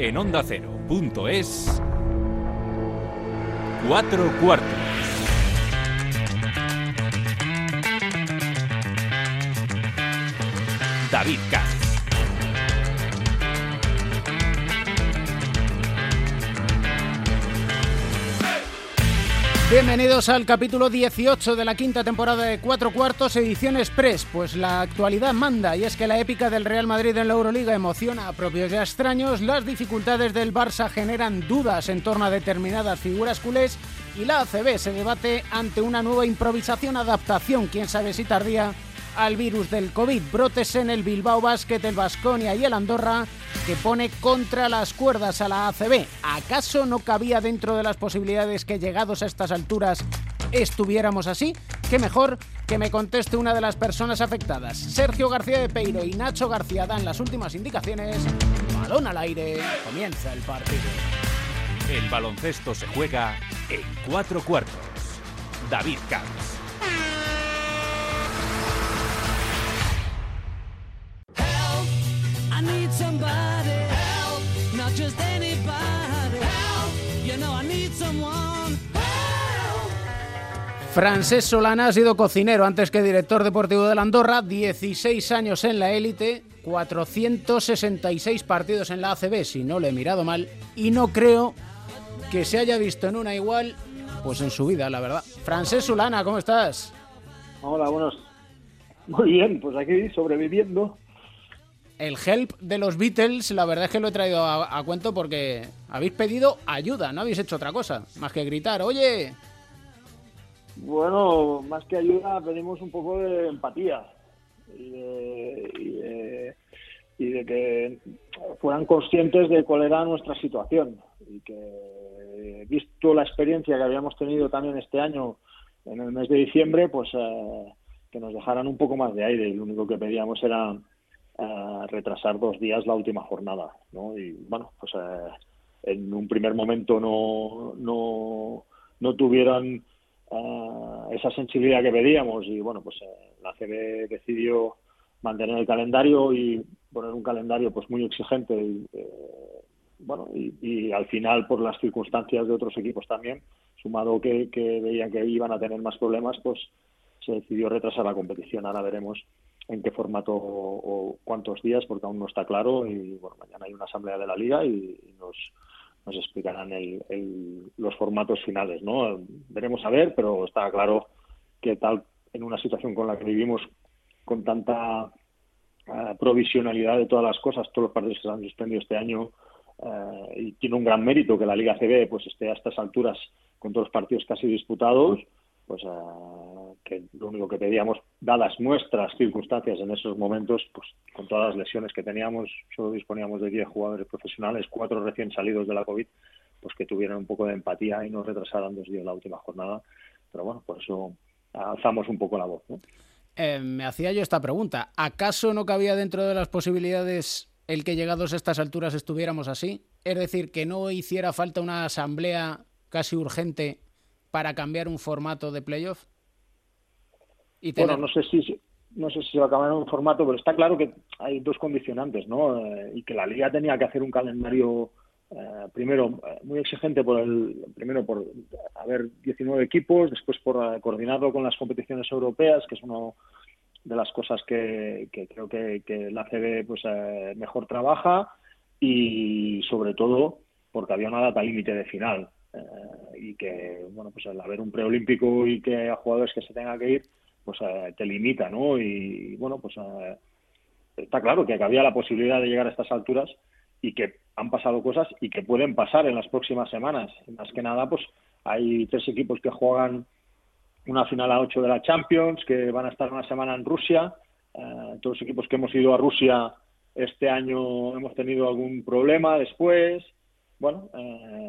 En onda ondacero.es, cuatro cuartos. David Katz. Bienvenidos al capítulo 18 de la quinta temporada de Cuatro Cuartos, edición Express. Pues la actualidad manda y es que la épica del Real Madrid en la Euroliga emociona a propios y a extraños, las dificultades del Barça generan dudas en torno a determinadas figuras culés y la ACB se debate ante una nueva improvisación, adaptación, quién sabe si tardía, al virus del COVID. Brotes en el Bilbao Basket, el Basconia y el Andorra que pone contra las cuerdas a la ACB. ¿Acaso no cabía dentro de las posibilidades que llegados a estas alturas estuviéramos así? Qué mejor que me conteste una de las personas afectadas. Sergio García de Peiro y Nacho García dan las últimas indicaciones. Balón al aire, comienza el partido. El baloncesto se juega en cuatro cuartos. David Camps. Francés Solana ha sido cocinero antes que director deportivo de la Andorra, 16 años en la élite, 466 partidos en la ACB, si no le he mirado mal, y no creo que se haya visto en una igual, pues en su vida, la verdad. Francés Solana, ¿cómo estás? Hola, buenos. Muy bien, pues aquí sobreviviendo el help de los Beatles, la verdad es que lo he traído a, cuento porque habéis pedido ayuda, no habéis hecho otra cosa, más que gritar, oye. Bueno, más que ayuda pedimos un poco de empatía y de, que fueran conscientes de cuál era nuestra situación y que visto la experiencia que habíamos tenido también este año en el mes de diciembre, pues eh, que nos dejaran un poco más de aire y lo único que pedíamos era retrasar dos días la última jornada, ¿no? Y bueno, pues eh, en un primer momento no, no, no tuvieron eh, esa sensibilidad que pedíamos y bueno, pues eh, la CB decidió mantener el calendario y poner un calendario pues muy exigente y, bueno y, al final por las circunstancias de otros equipos también sumado que, que veían que iban a tener más problemas pues se decidió retrasar la competición ahora veremos en qué formato o, cuántos días, porque aún no está claro. Y bueno, mañana hay una asamblea de la liga y, nos, nos explicarán el, los formatos finales, ¿no? Veremos a ver, pero está claro que tal en una situación con la que vivimos con tanta eh, provisionalidad de todas las cosas, todos los partidos que se han suspendido este año, eh, y tiene un gran mérito que la Liga CB pues esté a estas alturas con todos los partidos casi disputados, pues que lo único que pedíamos, dadas nuestras circunstancias en esos momentos, pues con todas las lesiones que teníamos, solo disponíamos de 10 jugadores profesionales, cuatro recién salidos de la COVID, pues que tuvieran un poco de empatía y no retrasaran dos días la última jornada. Pero bueno, por eso alzamos un poco la voz. Eh, me hacía yo esta pregunta. ¿Acaso no cabía dentro de las posibilidades el que llegados a estas alturas estuviéramos así? Es decir, que no hiciera falta una asamblea casi urgente para cambiar un formato de playoff? Y Bueno, no sé si no sé si se va a cambiar un formato, pero está claro que hay dos condicionantes, ¿no? Eh, y que la liga tenía que hacer un calendario eh, primero eh, muy exigente por el primero por haber 19 equipos, después por coordinarlo con las competiciones europeas, que es una de las cosas que, creo que, que, la CB pues mejor trabaja y sobre todo porque había una data límite de final. Eh, y que, bueno, pues al haber un preolímpico y que haya jugadores que se tengan que ir, pues eh, te limita, ¿no? Y, bueno, pues eh, está claro que había la posibilidad de llegar a estas alturas y que han pasado cosas y que pueden pasar en las próximas semanas. Más que nada, pues hay tres equipos que juegan una final a ocho de la Champions, que van a estar una semana en Rusia. todos los equipos que hemos ido a Rusia este año hemos tenido algún problema después. Bueno,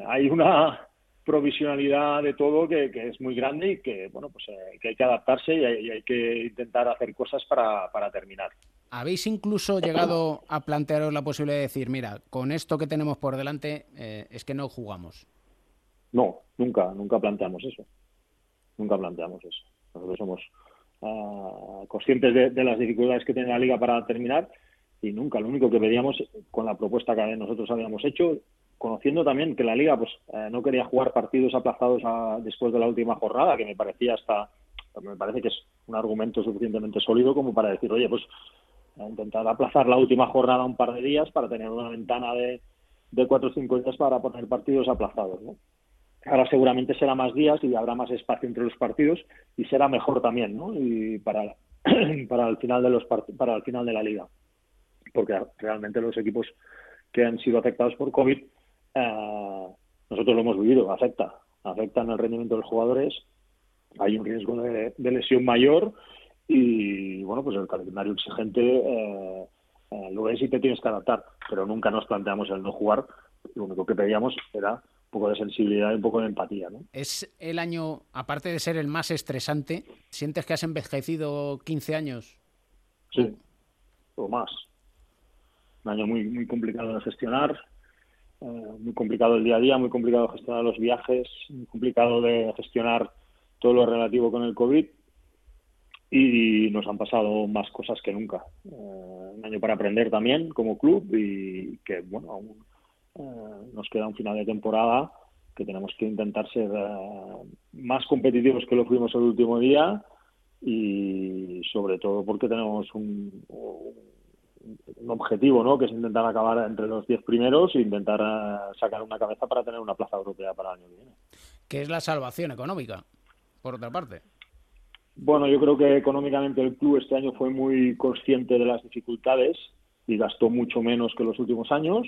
hay una provisionalidad de todo que, es muy grande y que bueno pues eh, que hay que adaptarse y hay, que intentar hacer cosas para, para terminar. ¿Habéis incluso llegado a plantearos la posibilidad de decir, mira, con esto que tenemos por delante eh, es que no jugamos? No, nunca, nunca planteamos eso. Nunca planteamos eso. Nosotros somos ah, conscientes de, las dificultades que tiene la liga para terminar y nunca. Lo único que pedíamos con la propuesta que nosotros habíamos hecho, conociendo también que la liga pues eh, no quería jugar partidos aplazados después de la última jornada, que me parecía hasta me parece que es un argumento suficientemente sólido como para decir, oye, pues intentar aplazar la última jornada un par de días para tener una ventana de, de cuatro o cinco días para poner partidos aplazados. Ahora seguramente será más días y habrá más espacio entre los partidos y será mejor también, ¿no? Y para, para el final de los para el final de la liga porque realmente los equipos que han sido afectados por COVID, eh, nosotros lo hemos vivido, afecta, afecta en el rendimiento de los jugadores, hay un riesgo de, lesión mayor y bueno, pues el calendario exigente eh, eh, lo es y te tienes que adaptar, pero nunca nos planteamos el no jugar, lo único que pedíamos era un poco de sensibilidad y un poco de empatía. ¿no? Es el año, aparte de ser el más estresante, ¿sientes que has envejecido 15 años? Sí, o más un año muy, muy complicado de gestionar, eh, muy complicado el día a día, muy complicado gestionar los viajes, muy complicado de gestionar todo lo relativo con el COVID y nos han pasado más cosas que nunca. Eh, un año para aprender también como club y que, bueno, aún eh, nos queda un final de temporada que tenemos que intentar ser más competitivos que lo fuimos el último día y sobre todo porque tenemos un objetivo, ¿no? Que es intentar acabar entre los diez primeros e intentar eh, sacar una cabeza para tener una plaza europea para el año que viene. ¿Qué es la salvación económica, por otra parte? Bueno, yo creo que económicamente el club este año fue muy consciente de las dificultades y gastó mucho menos que los últimos años.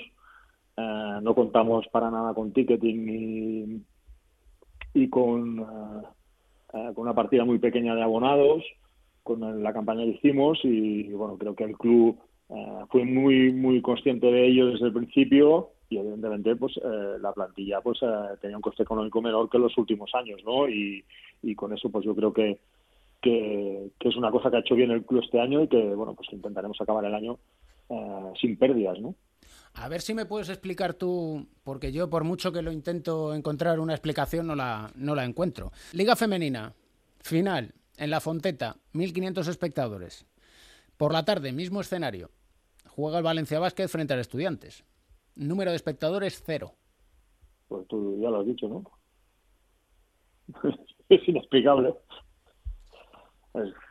Eh, no contamos para nada con ticketing y, con, eh, con una partida muy pequeña de abonados con la campaña que hicimos y bueno creo que el club eh, fue muy muy consciente de ello desde el principio y evidentemente pues eh, la plantilla pues eh, tenía un coste económico menor que los últimos años no y, y con eso pues yo creo que, que, es una cosa que ha hecho bien el club este año y que bueno pues intentaremos acabar el año sin pérdidas no a ver si me puedes explicar tú, porque yo por mucho que lo intento encontrar una explicación no la, no la encuentro. Liga femenina, final, en la Fonteta, 1.500 espectadores. Por la tarde, mismo escenario, juega el Valencia Basket frente al Estudiantes. Número de espectadores, cero. Pues tú ya lo has dicho, ¿no? es inexplicable.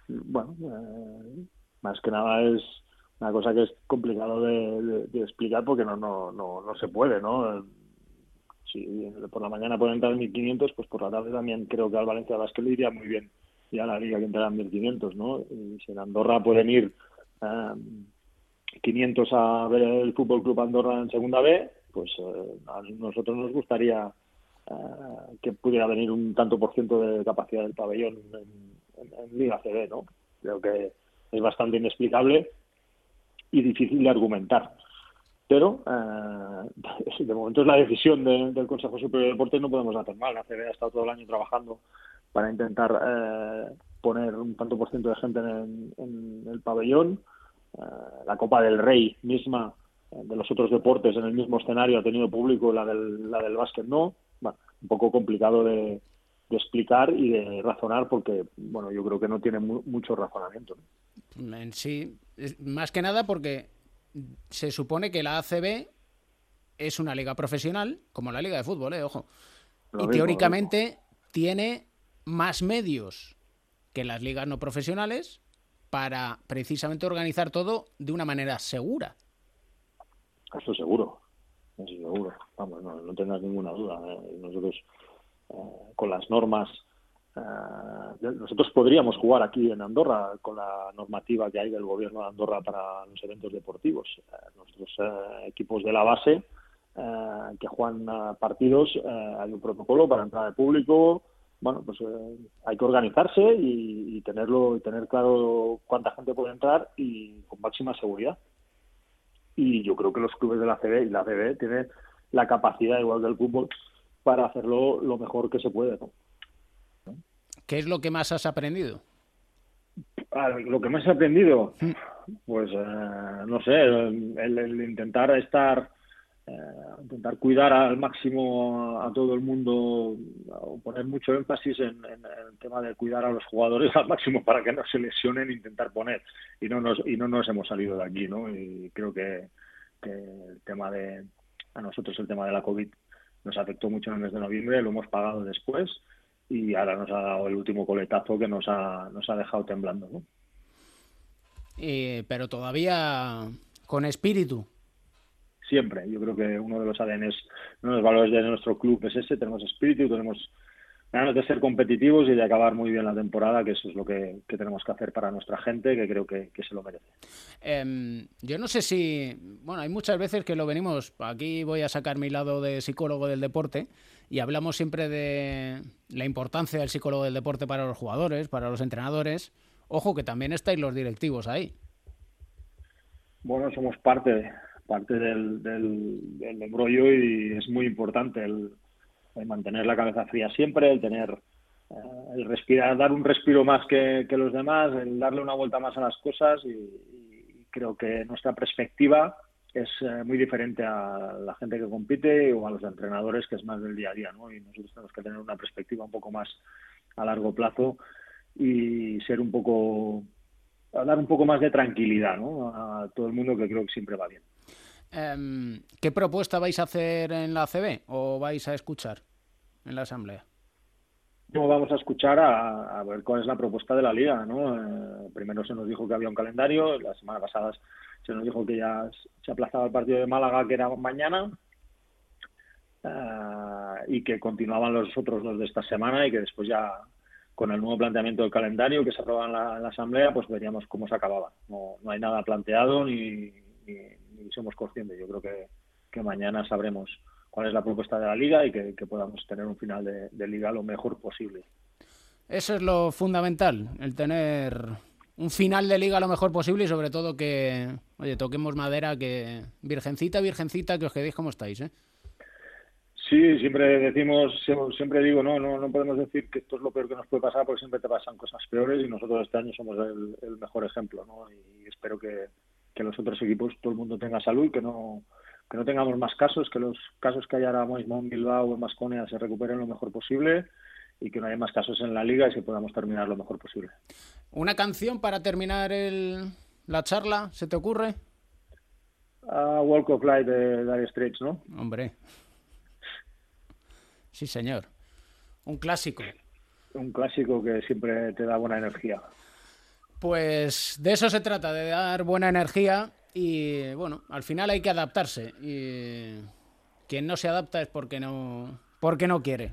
bueno, eh, más que nada es una cosa que es complicado de, explicar porque no, no, no, no se puede, ¿no? Si por la mañana pueden entrar 1.500, pues por la tarde también creo que al Valencia Basket le iría muy bien y a la liga que entrarán 1.500, ¿no? Y si en Andorra pueden ir 500 eh, a ver el Fútbol Club Andorra en Segunda B, pues eh, a nosotros nos gustaría eh, que pudiera venir un tanto por ciento de capacidad del pabellón en, Liga CB, ¿no? Creo que es bastante inexplicable y difícil de argumentar. Pero de momento es la decisión del Consejo Superior de Deportes, no podemos hacer mal. La CB ha estado todo el año trabajando para intentar eh, poner un tanto por ciento de gente en, el pabellón. Eh, la Copa del Rey misma eh, de los otros deportes en el mismo escenario ha tenido público, la del, la del básquet no. Bueno, un poco complicado de, explicar y de razonar porque, bueno, yo creo que no tiene mucho razonamiento. En sí, más que nada porque se supone que la ACB es una liga profesional, como la liga de fútbol, ¿eh? ojo. y teóricamente tiene más medios que las ligas no profesionales para precisamente organizar todo de una manera segura. Eso seguro, eso seguro. Vamos, no, no tengas ninguna duda. ¿eh? Nosotros, eh, con las normas, eh, nosotros podríamos jugar aquí en Andorra con la normativa que hay del gobierno de Andorra para los eventos deportivos. nuestros equipos de la base que juegan partidos, hay un protocolo para entrar de público, bueno, pues eh, hay que organizarse y, tenerlo y tener claro cuánta gente puede entrar y con máxima seguridad. Y yo creo que los clubes de la CB y la CB tienen la capacidad, igual del fútbol, para hacerlo lo mejor que se puede. ¿Qué es lo que más has aprendido? Ah, lo que más he aprendido, pues eh, no sé, el, intentar estar eh, intentar cuidar al máximo a, todo el mundo, o poner mucho énfasis en, el tema de cuidar a los jugadores al máximo para que no se lesionen, intentar poner y no nos y no nos hemos salido de aquí, ¿no? Y creo que, el tema de a nosotros el tema de la covid nos afectó mucho en el mes de noviembre, lo hemos pagado después y ahora nos ha dado el último coletazo que nos ha nos ha dejado temblando, ¿no? pero todavía con espíritu siempre. Yo creo que uno de los ADNs, uno de los valores de nuestro club es ese, tenemos espíritu, tenemos ganas de ser competitivos y de acabar muy bien la temporada, que eso es lo que, tenemos que hacer para nuestra gente, que creo que, se lo merece. Em, yo no sé si, bueno, hay muchas veces que lo venimos, aquí voy a sacar mi lado de psicólogo del deporte, y hablamos siempre de la importancia del psicólogo del deporte para los jugadores, para los entrenadores. Ojo que también estáis los directivos ahí. Bueno, somos parte, parte del, del, embrollo y es muy importante el, mantener la cabeza fría siempre, el tener eh, el respirar, dar un respiro más que, los demás, el darle una vuelta más a las cosas y, creo que nuestra perspectiva es eh, muy diferente a la gente que compite o a los entrenadores que es más del día a día, ¿no? Y nosotros tenemos que tener una perspectiva un poco más a largo plazo y ser un poco dar un poco más de tranquilidad, ¿no? A todo el mundo que creo que siempre va bien. Em, ¿Qué propuesta vais a hacer en la CB o vais a escuchar en la asamblea? No, vamos a escuchar a, ver cuál es la propuesta de la liga, ¿no? Eh, primero se nos dijo que había un calendario, la semana pasada se nos dijo que ya se aplazaba el partido de Málaga, que era mañana, eh, y que continuaban los otros dos de esta semana y que después ya con el nuevo planteamiento del calendario que se aprobaba en la, asamblea, pues veríamos cómo se acababa. No, no hay nada planteado ni, y somos conscientes. Yo creo que, que, mañana sabremos cuál es la propuesta de la liga y que, podamos tener un final de, liga lo mejor posible. Eso es lo fundamental, el tener un final de liga lo mejor posible y sobre todo que, oye, toquemos madera, que virgencita, virgencita, que os quedéis como estáis, ¿eh? Sí, siempre decimos, siempre digo, no, no, no podemos decir que esto es lo peor que nos puede pasar porque siempre te pasan cosas peores y nosotros este año somos el, el mejor ejemplo, ¿no? Y espero que, que los otros equipos todo el mundo tenga salud y que no que no tengamos más casos, que los casos que hay ahora mismo en Bilbao o en Masconia se recuperen lo mejor posible y que no haya más casos en la liga y que podamos terminar lo mejor posible. ¿Una canción para terminar el, la charla? ¿Se te ocurre? Walk of Light de Dire Straits, ¿no? Hombre. Sí, señor. Un clásico. Un clásico que siempre te da buena energía. Pues de eso se trata, de dar buena energía y bueno, al final hay que adaptarse y quien no se adapta es porque no porque no quiere.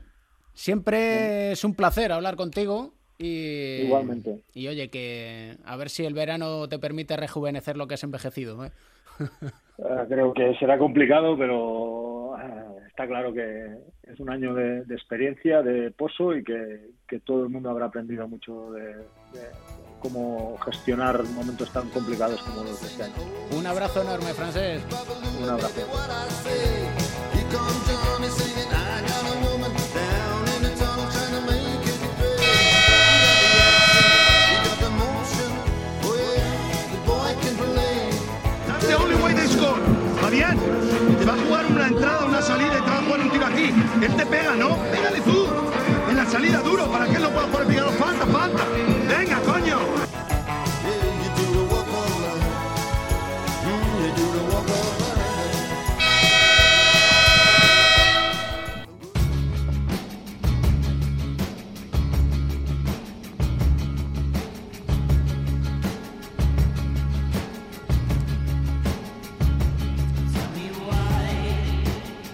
Siempre es un placer hablar contigo y igualmente. Y oye que a ver si el verano te permite rejuvenecer lo que has envejecido. ¿eh? Ah, creo que será complicado, pero ah, está claro que es un año de, experiencia, de pozo y que, todo el mundo habrá aprendido mucho de cómo gestionar momentos tan complicados como los de este año. Un abrazo enorme, Francés. Un abrazo. Fabián, te va a jugar una entrada, una salida y te va a jugar un tiro aquí. Él te pega, ¿no? Pégale tú. En la salida duro para que él no pueda jugar pegado. Falta, falta.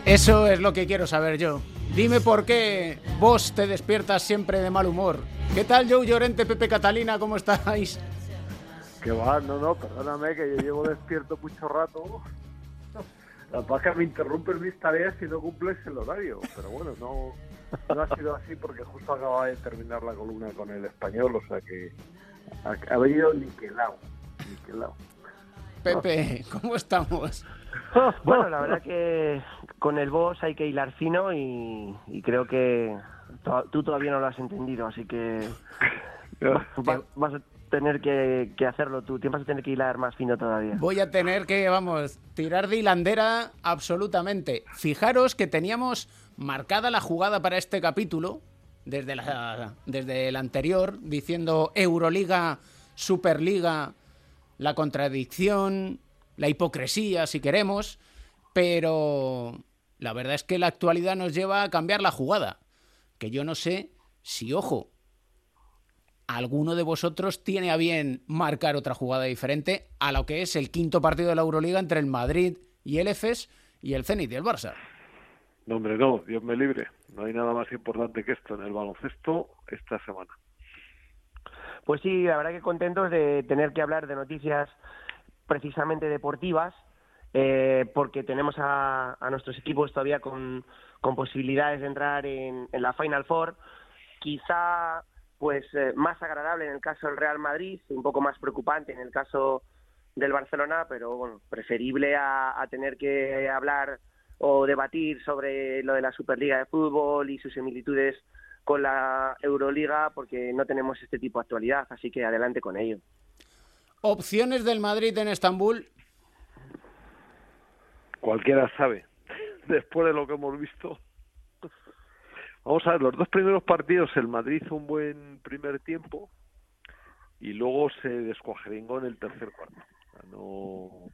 Eso es lo que quiero saber yo. Dime por qué vos te despiertas siempre de mal humor. ¿Qué tal, Joe Llorente, Pepe Catalina? ¿Cómo estáis? Que va, no, no, perdóname que yo llevo despierto mucho rato. La paja me interrumpe mis tareas y no cumples el horario. Pero bueno, no, no ha sido así porque justo acaba de terminar la columna con el español, o sea que ha, venido niquelado. niquelado. Pepe, ¿cómo estamos? Bueno, la verdad que con el boss hay que hilar fino y, creo que tú todavía no lo has entendido, así que tener que, hacerlo tú, tienes vas a tener que hilar más fino todavía. Voy a tener que, vamos, tirar de hilandera absolutamente. Fijaros que teníamos marcada la jugada para este capítulo, desde, la, desde el anterior, diciendo Euroliga, Superliga, la contradicción, la hipocresía, si queremos, pero la verdad es que la actualidad nos lleva a cambiar la jugada, que yo no sé si, ojo, alguno de vosotros tiene a bien marcar otra jugada diferente a lo que es el quinto partido de la Euroliga entre el Madrid y el EFES y el Zenit y el Barça. No, hombre, no, Dios me libre. No hay nada más importante que esto en el baloncesto esta semana. Pues sí, la verdad que contentos de tener que hablar de noticias precisamente deportivas, eh, porque tenemos a, nuestros equipos todavía con, posibilidades de entrar en, la Final Four. Quizá pues eh, más agradable en el caso del Real Madrid, un poco más preocupante en el caso del Barcelona, pero bueno, preferible a tener que hablar o debatir sobre lo de la Superliga de Fútbol y sus similitudes con la Euroliga porque no tenemos este tipo de actualidad, así que adelante con ello. Opciones del Madrid en Estambul. Cualquiera sabe, después de lo que hemos visto. Vamos a ver, los dos primeros partidos el Madrid hizo un buen primer tiempo y luego se descuajeringó en el tercer cuarto. No,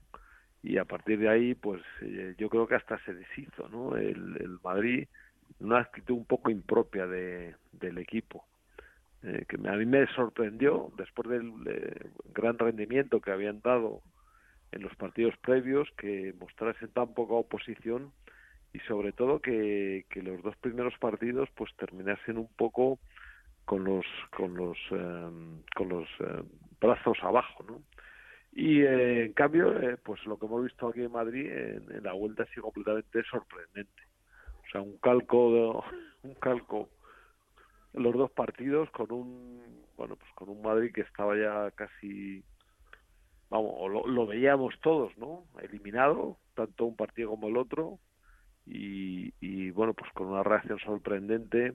y a partir de ahí, pues eh, yo creo que hasta se deshizo, ¿no? El, el Madrid una actitud un poco impropia de, del equipo, eh, que a mí me sorprendió después del gran rendimiento que habían dado en los partidos previos, que mostrasen tan poca oposición y sobre todo que, que los dos primeros partidos pues terminasen un poco con los con los em, con los em, brazos abajo, ¿no? Y eh, en cambio, eh, pues lo que hemos visto aquí en Madrid en la vuelta ha sido completamente sorprendente o sea, un calco, un calco los dos partidos con un, bueno, pues con un Madrid que estaba ya casi, vamos, lo, lo veíamos todos, ¿no? Eliminado, tanto un partido como el otro, y, y bueno, pues con una reacción sorprendente,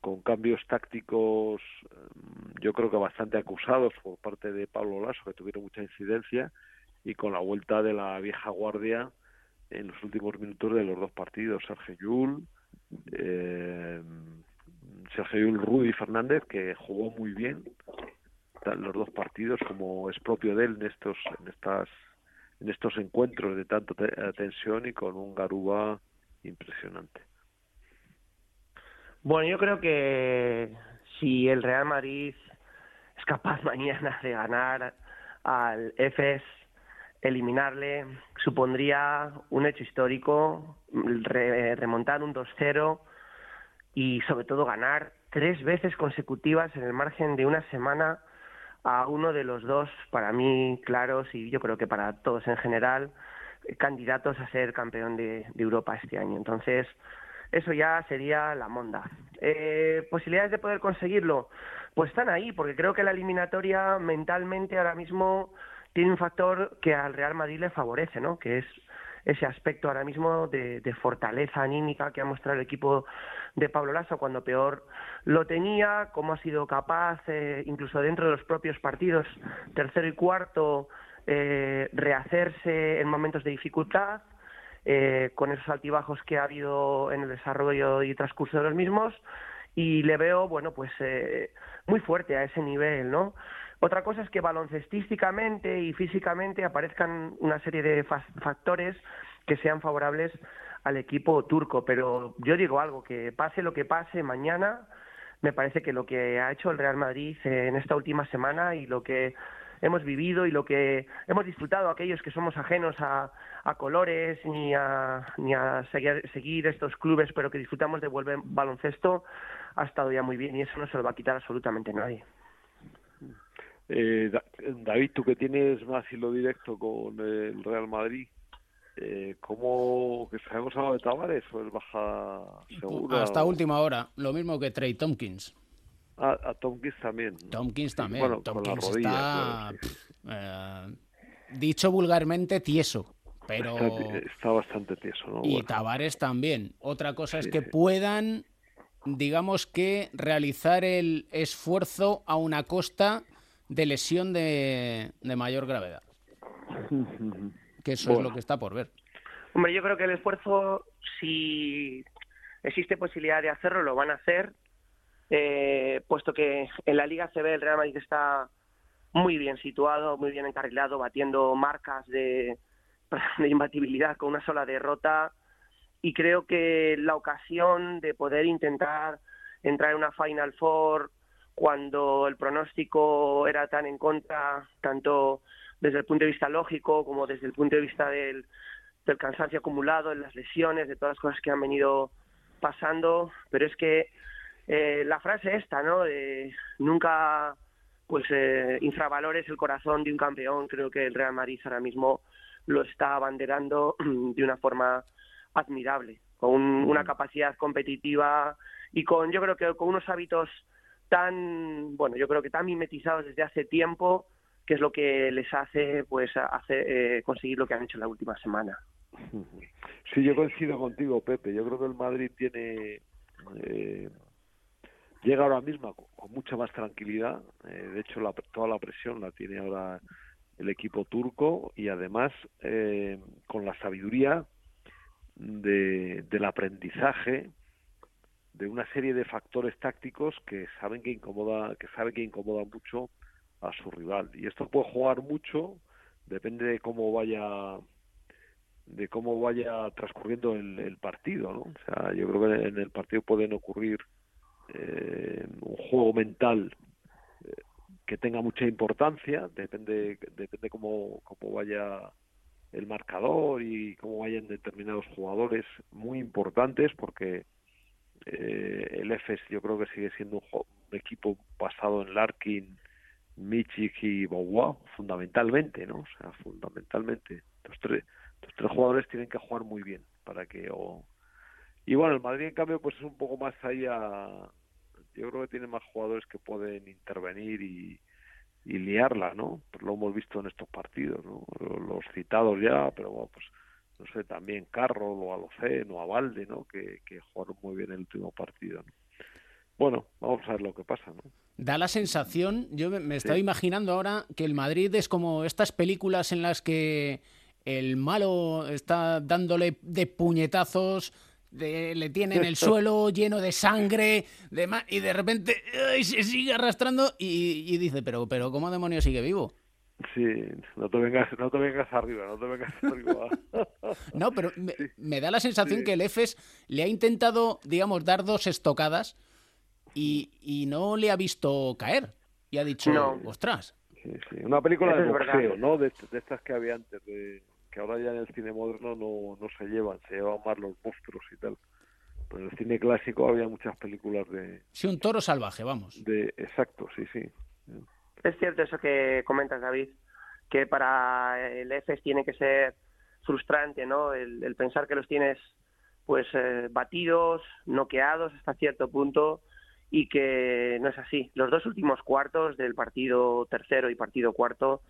con cambios tácticos, mm, yo creo que bastante acusados por parte de Pablo Lasso, que tuvieron mucha incidencia, y con la vuelta de la vieja guardia en los últimos minutos de los dos partidos. Sergio Yul, eh, Sergio Yul, Rudy Fernández, que jugó muy bien los dos partidos, como es propio de él en estos, en estas, en estos encuentros de tanta tensión y con un Garuba impresionante. Bueno, yo creo que si el Real Madrid es capaz mañana de ganar al EFES eliminarle supondría un hecho histórico, remontar un 2-0 y sobre todo ganar tres veces consecutivas en el margen de una semana a uno de los dos, para mí, claros y yo creo que para todos en general, candidatos a ser campeón de, Europa este año. Entonces, eso ya sería la monda. Eh, ¿Posibilidades de poder conseguirlo? Pues están ahí, porque creo que la eliminatoria mentalmente ahora mismo tiene un factor que al Real Madrid le favorece, ¿no? Que es ese aspecto ahora mismo de, fortaleza anímica que ha mostrado el equipo de Pablo Lasso cuando peor lo tenía, cómo ha sido capaz, eh, incluso dentro de los propios partidos, tercero y cuarto, eh, rehacerse en momentos de dificultad, eh, con esos altibajos que ha habido en el desarrollo y transcurso de los mismos, y le veo, bueno, pues muy fuerte a ese nivel, ¿no? Otra cosa es que baloncestísticamente y físicamente aparezcan una serie de factores que sean favorables al equipo turco, pero yo digo algo, que pase lo que pase mañana, me parece que lo que ha hecho el Real Madrid en esta última semana y lo que hemos vivido y lo que hemos disfrutado aquellos que somos ajenos a, colores ni a, ni a seguir, seguir, estos clubes, pero que disfrutamos de volver baloncesto, ha estado ya muy bien y eso no se lo va a quitar absolutamente nadie. Eh, David, tú que tienes más hilo directo con el Real Madrid, eh, ¿cómo que sabemos algo de Tavares o es baja segura? Hasta última hora, lo mismo que Trey Tompkins. Ah, a Tompkins también. Tompkins también. Tompkins está, eh, dicho vulgarmente, tieso. Pero... Está, bastante tieso, ¿no? Y Tavares también. Otra cosa es que puedan, digamos que, realizar el esfuerzo a una costa de lesión de, mayor gravedad. que eso es lo que está por ver. Hombre, yo creo que el esfuerzo, si existe posibilidad de hacerlo, lo van a hacer, eh, puesto que en la Liga CB el Real Madrid está muy bien situado, muy bien encarrilado, batiendo marcas de, de imbatibilidad con una sola derrota y creo que la ocasión de poder intentar entrar en una Final Four cuando el pronóstico era tan en contra, tanto desde el punto de vista lógico como desde el punto de vista del, del cansancio acumulado, en las lesiones, de todas las cosas que han venido pasando, pero es que eh, la frase esta, ¿no? De nunca pues eh, infravalores el corazón de un campeón, creo que el Real Madrid ahora mismo lo está abanderando de una forma admirable, con una mm. capacidad competitiva y con, yo creo que con unos hábitos tan, bueno, yo creo que tan mimetizados desde hace tiempo, que es lo que les hace, pues, hace, eh, conseguir lo que han hecho en la última semana. Sí, yo coincido contigo, Pepe. Yo creo que el Madrid tiene eh, llega ahora mismo con, mucha más tranquilidad. Eh, de hecho, la, toda la presión la tiene ahora el equipo turco y además eh, con la sabiduría de, del aprendizaje de una serie de factores tácticos que saben que incomoda que sabe que incomoda mucho a su rival. Y esto puede jugar mucho depende de cómo vaya de cómo vaya transcurriendo el, el partido no o sea yo creo que en el partido pueden ocurrir eh, un juego mental eh, que tenga mucha importancia, depende, depende cómo, cómo vaya el marcador y cómo vayan determinados jugadores muy importantes porque eh, el EFES yo creo que sigue siendo un, equipo basado en Larkin, Michik y Bowa fundamentalmente, ¿no? O sea, fundamentalmente. Los tres, los tres jugadores tienen que jugar muy bien para que o, y bueno, el Madrid en cambio pues es un poco más ahí a... Yo creo que tiene más jugadores que pueden intervenir y, liarla, ¿no? Pues lo hemos visto en estos partidos, ¿no? Los citados ya, pero bueno, pues no sé, también Carroll o Alocén o Avalde, ¿no? Que, que jugaron muy bien el último partido, ¿no? Bueno, vamos a ver lo que pasa, ¿no? Da la sensación, yo me, estaba imaginando ahora que el Madrid es como estas películas en las que el malo está dándole de puñetazos le tiene en el suelo lleno de sangre de y de repente se sigue arrastrando y, dice, pero, pero ¿cómo demonios sigue vivo? Sí, no te vengas, no te vengas arriba, no te vengas arriba. no, pero me, da la sensación que el EFES le ha intentado, digamos, dar dos estocadas y, y no le ha visto caer. Y ha dicho, ostras. Sí, sí. Una película de boxeo, ¿no? De, de, estas que había antes, de, que ahora ya en el cine moderno no, no se llevan, se llevan más los monstruos y tal. Pero en el cine clásico había muchas películas de... Sí, un toro salvaje, vamos. De, exacto, sí, sí. Es cierto eso que comentas, David, que para el EFES tiene que ser frustrante, ¿no? El, pensar que los tienes pues eh, batidos, noqueados hasta cierto punto y que no es así. Los dos últimos cuartos del partido tercero y partido cuarto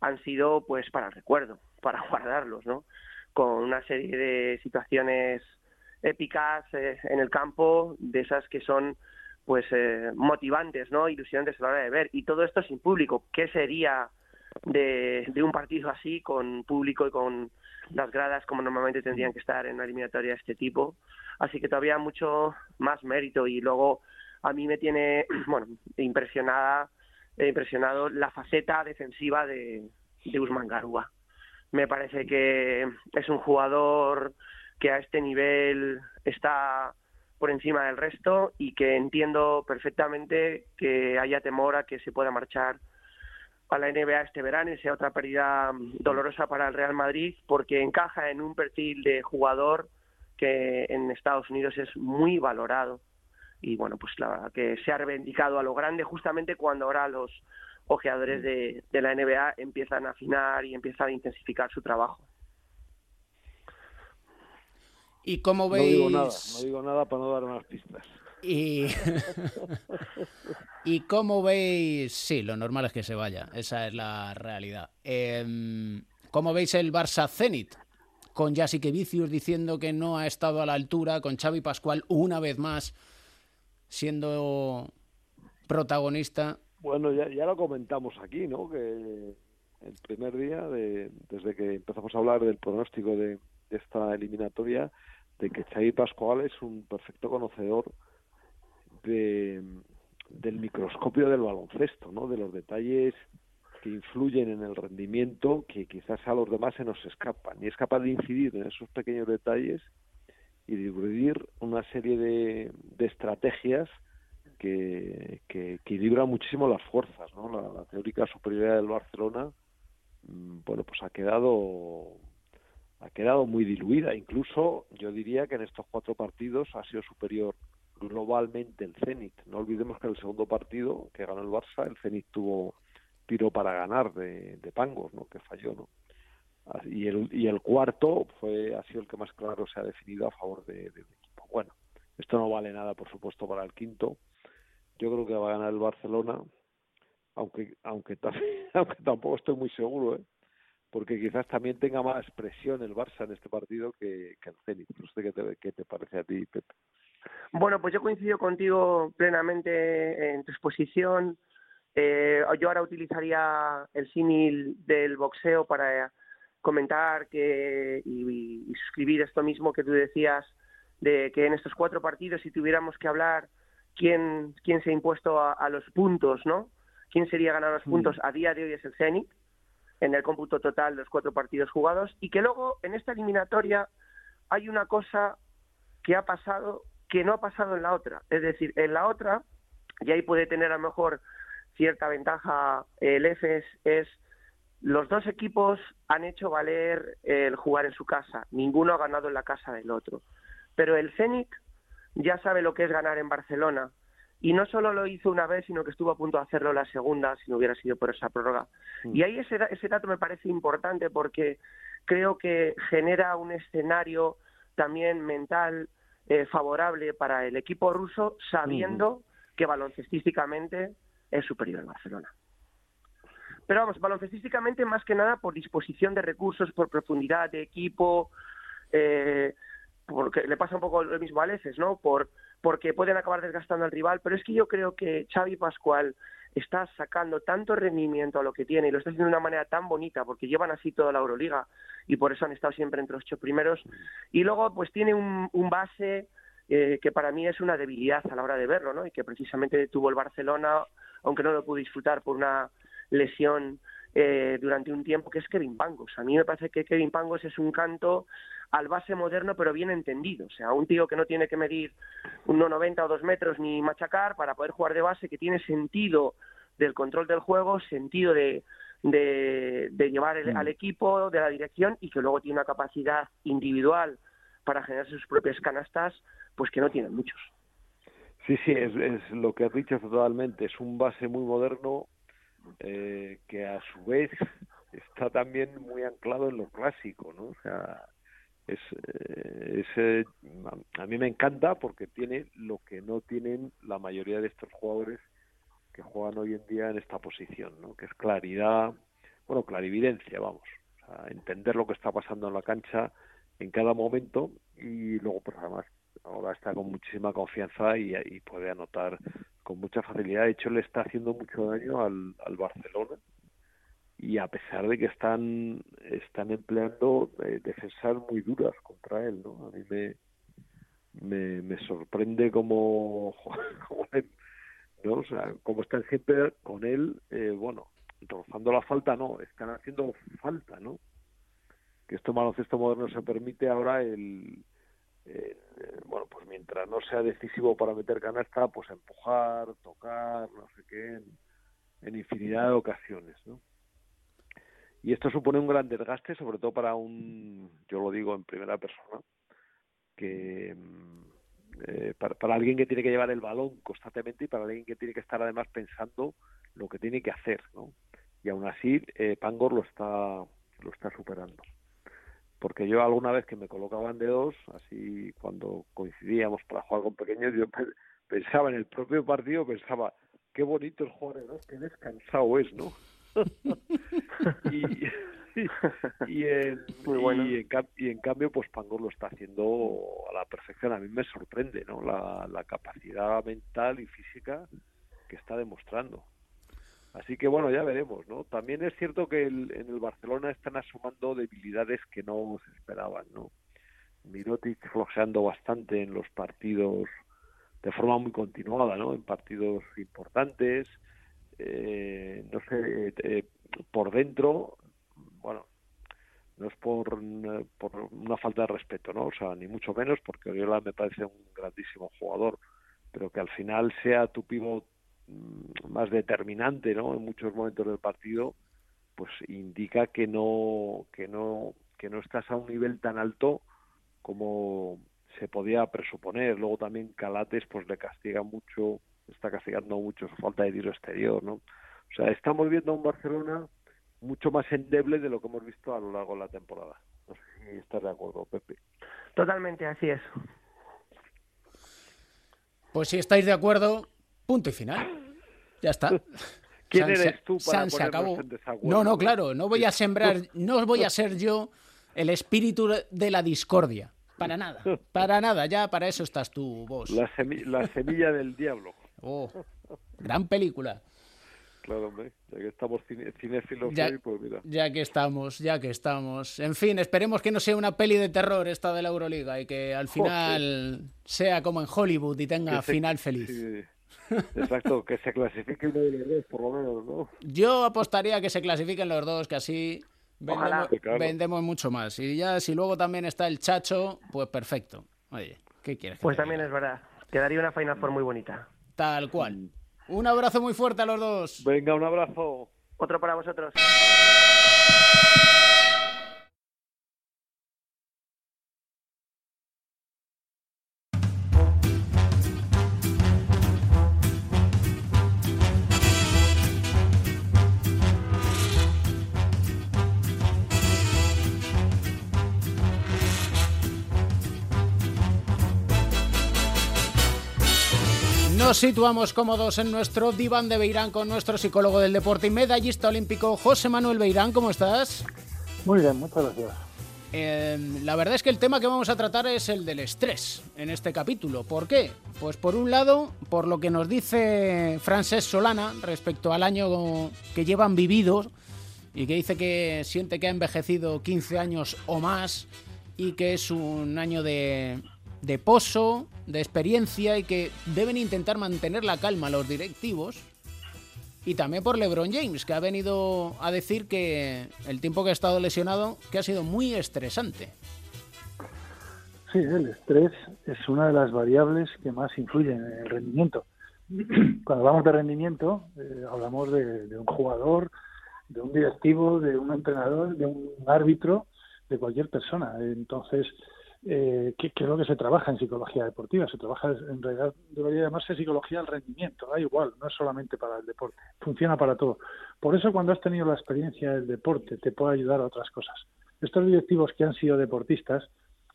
han sido pues para el recuerdo, para guardarlos, ¿no? Con una serie de situaciones épicas eh, en el campo, de esas que son pues eh, motivantes, ¿no? Ilusionantes a la hora de ver. Y todo esto sin público. ¿Qué sería de, de un partido así con público y con las gradas como normalmente tendrían que estar en una eliminatoria de este tipo? Así que todavía mucho más mérito y luego a mí me tiene, bueno, impresionada he impresionado la faceta defensiva de, de Usman Garúa. Me parece que es un jugador que a este nivel está por encima del resto y que entiendo perfectamente que haya temor a que se pueda marchar a la NBA este verano y sea otra pérdida dolorosa para el Real Madrid porque encaja en un perfil de jugador que en Estados Unidos es muy valorado y bueno, pues la que se ha reivindicado a lo grande justamente cuando ahora los ojeadores de, de la NBA empiezan a afinar y empiezan a intensificar su trabajo. ¿Y cómo veis? No digo nada, no digo nada para no dar más pistas. Y... ¿Y cómo veis? Sí, lo normal es que se vaya, esa es la realidad. Eh, ¿Cómo veis el Barça Zenit? Con Jasique Vicius diciendo que no ha estado a la altura, con Xavi Pascual una vez más siendo protagonista Bueno, ya, ya lo comentamos aquí, ¿no? Que el primer día, de, desde que empezamos a hablar del pronóstico de, esta eliminatoria, de que Xavi Pascual es un perfecto conocedor de, del microscopio del baloncesto, ¿no? De los detalles que influyen en el rendimiento que quizás a los demás se nos escapan. Y es capaz de incidir en esos pequeños detalles y dividir una serie de, de estrategias que, que, equilibran muchísimo las fuerzas. ¿no? La, teórica superioridad del Barcelona mm, bueno, pues ha quedado ha quedado muy diluida. Incluso yo diría que en estos cuatro partidos ha sido superior globalmente el Zenit. No olvidemos que el segundo partido que ganó el Barça, el Zenit tuvo tiro para ganar de, de Pangos, ¿no? que falló. ¿no? Y el, y el cuarto fue ha sido el que más claro se ha definido a favor de, de equipo. Bueno, esto no vale nada, por supuesto, para el quinto. Yo creo que va a ganar el Barcelona, aunque aunque, aunque tampoco estoy muy seguro, ¿eh? porque quizás también tenga más presión el Barça en este partido que, que el Zenit. No sé qué te, qué te parece a ti, Pepe. Bueno, pues yo coincido contigo plenamente en tu exposición. Eh, yo ahora utilizaría el símil del boxeo para comentar que y, suscribir esto mismo que tú decías de que en estos cuatro partidos si tuviéramos que hablar quién quién se ha impuesto a, los puntos, ¿no? ¿Quién sería ganar los puntos? A día de hoy es el Zenit en el cómputo total de los cuatro partidos jugados y que luego en esta eliminatoria hay una cosa que ha pasado que no ha pasado en la otra. Es decir, en la otra, y ahí puede tener a lo mejor cierta ventaja el EFES, es los dos equipos han hecho valer el jugar en su casa. Ninguno ha ganado en la casa del otro. Pero el Zenit ya sabe lo que es ganar en Barcelona. Y no solo lo hizo una vez, sino que estuvo a punto de hacerlo la segunda si no hubiera sido por esa prórroga. Y ahí ese, ese dato me parece importante porque creo que genera un escenario también mental eh, favorable para el equipo ruso, sabiendo que baloncestísticamente es superior al Barcelona. Pero vamos, baloncestísticamente más que nada por disposición de recursos, por profundidad de equipo, eh, porque le pasa un poco lo mismo a Leces, ¿no? Por, porque pueden acabar desgastando al rival, pero es que yo creo que Xavi Pascual está sacando tanto rendimiento a lo que tiene y lo está haciendo de una manera tan bonita porque llevan así toda la Euroliga y por eso han estado siempre entre los ocho primeros y luego pues tiene un, un base eh, que para mí es una debilidad a la hora de verlo, ¿no? Y que precisamente tuvo el Barcelona, aunque no lo pudo disfrutar por una lesión eh, durante un tiempo, que es Kevin Pangos. A mí me parece que Kevin Pangos es un canto al base moderno, pero bien entendido. O sea, un tío que no tiene que medir 1,90 o 2 metros ni machacar para poder jugar de base, que tiene sentido del control del juego, sentido de, de, llevar mm. al equipo, de la dirección y que luego tiene una capacidad individual para generar sus propias canastas, pues que no tienen muchos. Sí, sí, es, es lo que has dicho totalmente. Es un base muy moderno, eh, que a su vez está también muy anclado en lo clásico, ¿no? O sea, es, eh, eh, a mí me encanta porque tiene lo que no tienen la mayoría de estos jugadores que juegan hoy en día en esta posición, ¿no? Que es claridad, bueno, clarividencia, vamos, o sea, entender lo que está pasando en la cancha en cada momento y luego, pues además, ahora está con muchísima confianza y, puede anotar con mucha facilidad. De hecho, le está haciendo mucho daño al, al Barcelona y a pesar de que están están empleando eh, defensas muy duras contra él, ¿no? A mí me me, me sorprende como, ¿no? O sea, como están siempre con él, eh, bueno, rozando la falta, no, están haciendo falta, ¿no? Que esto baloncesto moderno se permite ahora el, eh, bueno, pues mientras no sea decisivo para meter canasta, pues empujar, tocar, no sé qué, en, infinidad de ocasiones, ¿no? Y esto supone un gran desgaste, sobre todo para un, yo lo digo en primera persona, que mm, eh, para, alguien que tiene que llevar el balón constantemente y para alguien que tiene que estar además pensando lo que tiene que hacer, ¿no? Y aún así, eh, Pangor lo está, lo está superando porque yo alguna vez que me colocaban de dos, así cuando coincidíamos para jugar con pequeños, yo pensaba en el propio partido, pensaba, qué bonito el jugar de dos, qué descansado es, ¿no? y, y, en, y, en, cambio, pues Pangor lo está haciendo a la perfección. A mí me sorprende, ¿no? La, la capacidad mental y física que está demostrando. Así que bueno, ya veremos, ¿no? También es cierto que en el Barcelona están asomando debilidades que no se esperaban, ¿no? Mirotic flojeando bastante en los partidos de forma muy continuada, ¿no? En partidos importantes, eh, no sé, eh, por dentro, bueno, no es por, por una falta de respeto, ¿no? O sea, ni mucho menos, porque Oriola me parece un grandísimo jugador, pero que al final sea tu pivot más determinante, ¿no? En muchos momentos del partido, pues indica que no, que no, que no estás a un nivel tan alto como se podía presuponer. Luego también Calates, pues le castiga mucho, está castigando mucho su falta de tiro exterior, ¿no? O sea, estamos viendo a un Barcelona mucho más endeble de lo que hemos visto a lo largo de la temporada. No sé si estás de acuerdo, Pepe. Totalmente, así es. Pues si estáis de acuerdo, punto y final. Ya está. ¿Quién eres tú para se acabó. No, no, claro, no voy a sembrar, no voy a ser yo el espíritu de la discordia. Para nada, para nada, ya para eso estás tú, vos. La, la semilla del diablo. Oh, gran película. Claro, hombre, ya que estamos cinéfilos ya, hoy, pues mira. Ya que estamos, ya que estamos. En fin, esperemos que no sea una peli de terror esta de la Euroliga y que al final sea como en Hollywood y tenga final feliz. Exacto, que se clasifique uno de los dos, por lo menos, ¿no? Yo apostaría que se clasifiquen los dos, que así vendemos, vendemos mucho más. Y ya si luego también está el Chacho, pues perfecto. Oye, ¿qué quieres? pues también es verdad. Quedaría una Final Four muy bonita. Tal cual. Un abrazo muy fuerte a los dos. Venga, un abrazo. Otro para vosotros. Nos situamos cómodos en nuestro diván de Beirán con nuestro psicólogo del deporte y medallista olímpico José Manuel Beirán. ¿Cómo estás? Muy bien, muchas gracias. Em, la verdad es que el tema que vamos a tratar es el del estrés en este capítulo. ¿Por qué? Pues por un lado, por lo que nos dice Francesc Solana respecto al año que llevan vividos y que dice que siente que ha envejecido 15 años o más y que es un año de, de pozo, de experiencia y que deben intentar mantener la calma los directivos. Y también por LeBron James, que ha venido a decir que el tiempo que ha estado lesionado, que ha sido muy estresante. Sí, el estrés es una de las variables que más influyen en el rendimiento. Cuando hablamos de rendimiento, eh, hablamos de, de un jugador, de un directivo, de un entrenador, de un árbitro, de cualquier persona. Entonces, eh, ¿qué, es lo que se trabaja en psicología deportiva? Se trabaja, en realidad, debería llamarse psicología del rendimiento, da igual, no es solamente para el deporte, funciona para todo. Por eso, cuando has tenido la experiencia del deporte, te puede ayudar a otras cosas. Estos directivos que han sido deportistas,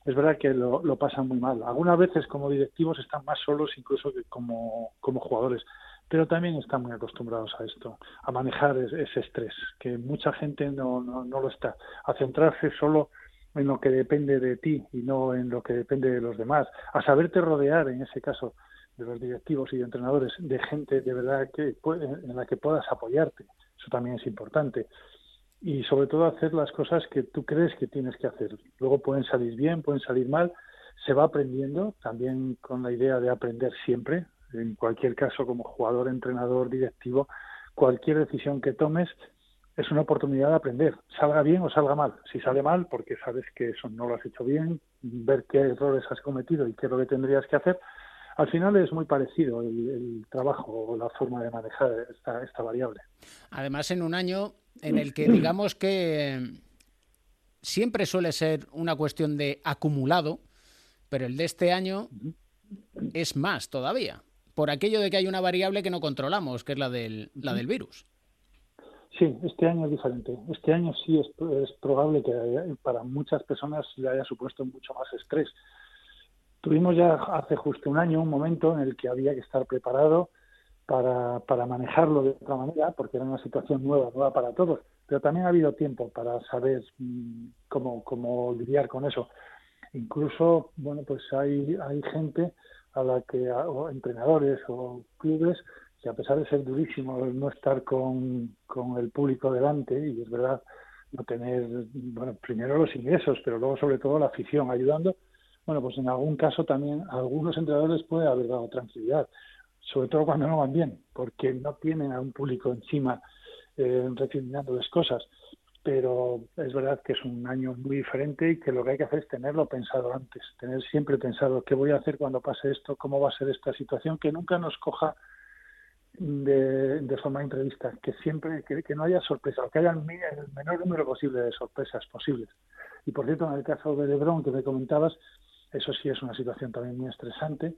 es verdad que lo, pasan muy mal. Algunas veces, como directivos, están más solos incluso que como, como jugadores, pero también están muy acostumbrados a esto, a manejar ese estrés, que mucha gente no, no, no lo está, a centrarse solo en lo que depende de ti y no en lo que depende de los demás, a saberte rodear, en ese caso, de los directivos y de entrenadores, de gente de verdad que en la que puedas apoyarte. Eso también es importante. Y sobre todo hacer las cosas que tú crees que tienes que hacer. Luego pueden salir bien, pueden salir mal. Se va aprendiendo, también con la idea de aprender siempre. En cualquier caso, como jugador, entrenador, directivo, cualquier decisión que tomes, es una oportunidad de aprender, salga bien o salga mal. Si sale mal, porque sabes que eso no lo has hecho bien, ver qué errores has cometido y qué es lo que tendrías que hacer, al final es muy parecido el, trabajo o la forma de manejar esta, esta variable. Además, en un año en el que digamos que siempre suele ser una cuestión de acumulado, pero el de este año es más todavía, por aquello de que hay una variable que no controlamos, que es la del, la del virus. Sí, este año es diferente. Este año sí es, probable que para muchas personas le haya supuesto mucho más estrés. Tuvimos ya hace justo un año un momento en el que había que estar preparado para, para manejarlo de otra manera, porque era una situación nueva, nueva para todos. Pero también ha habido tiempo para saber mm, cómo, cómo lidiar con eso. Incluso, bueno, pues hay, hay gente a la que, o entrenadores o clubes que a pesar de ser durísimo no estar con, con el público delante, y es verdad, no tener, bueno, primero los ingresos, pero luego sobre todo la afición ayudando, bueno, pues en algún caso también a algunos entrenadores puede haber dado tranquilidad, sobre todo cuando no van bien, porque no tienen a un público encima eh, recriminándoles cosas. Pero es verdad que es un año muy diferente y que lo que hay que hacer es tenerlo pensado antes, tener siempre pensado qué voy a hacer cuando pase esto, cómo va a ser esta situación, que nunca nos coja de, forma imprevista, que siempre que, no haya sorpresas, que haya el, menor número posible de sorpresas posibles. Y por cierto, en el caso de Lebron que me comentabas, eso sí es una situación también muy estresante.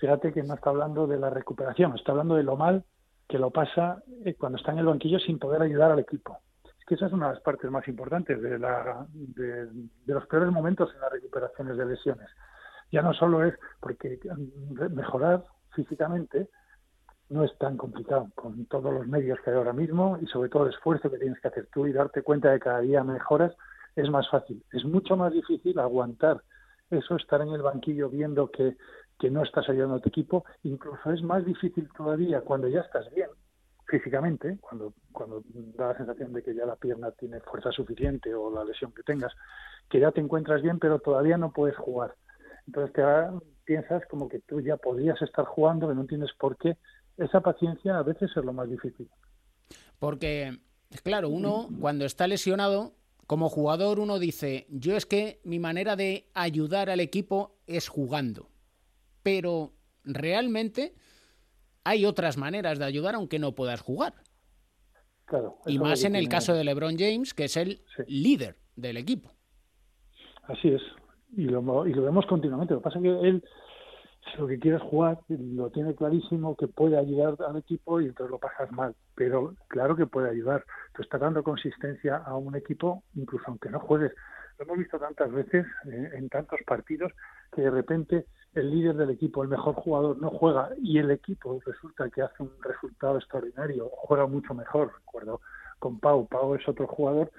Fíjate que no está hablando de la recuperación, está hablando de lo mal que lo pasa eh, cuando está en el banquillo sin poder ayudar al equipo. Es que esa es una de las partes más importantes de, la, de, de los peores momentos en las recuperaciones de lesiones. Ya no solo es porque mm, mejorar físicamente, no es tan complicado con todos los medios que hay ahora mismo y sobre todo el esfuerzo que tienes que hacer tú y darte cuenta de que cada día mejoras es más fácil. Es mucho más difícil aguantar eso, estar en el banquillo viendo que, que no estás ayudando a tu equipo. Incluso es más difícil todavía cuando ya estás bien físicamente, cuando, cuando da la sensación de que ya la pierna tiene fuerza suficiente o la lesión que tengas, que ya te encuentras bien pero todavía no puedes jugar. Entonces te piensas como que tú ya podrías estar jugando, que no tienes por qué esa paciencia a veces es lo más difícil. Porque, claro, uno cuando está lesionado, como jugador, uno dice, yo es que mi manera de ayudar al equipo es jugando. Pero realmente hay otras maneras de ayudar aunque no puedas jugar. Claro, y más en el caso de LeBron James, que es el líder del equipo. Así es. Y lo, y lo vemos continuamente. Lo que pasa es que él lo que quieres jugar, lo tiene clarísimo que puede ayudar al equipo y entonces lo pasas mal. Pero claro que puede ayudar. Tú estás dando consistencia a un equipo, incluso aunque no juegues. Lo hemos visto tantas veces eh, en tantos partidos que de repente el líder del equipo, el mejor jugador, no juega y el equipo resulta que hace un resultado extraordinario, juega mucho mejor. Recuerdo con Pau. Pau es otro jugador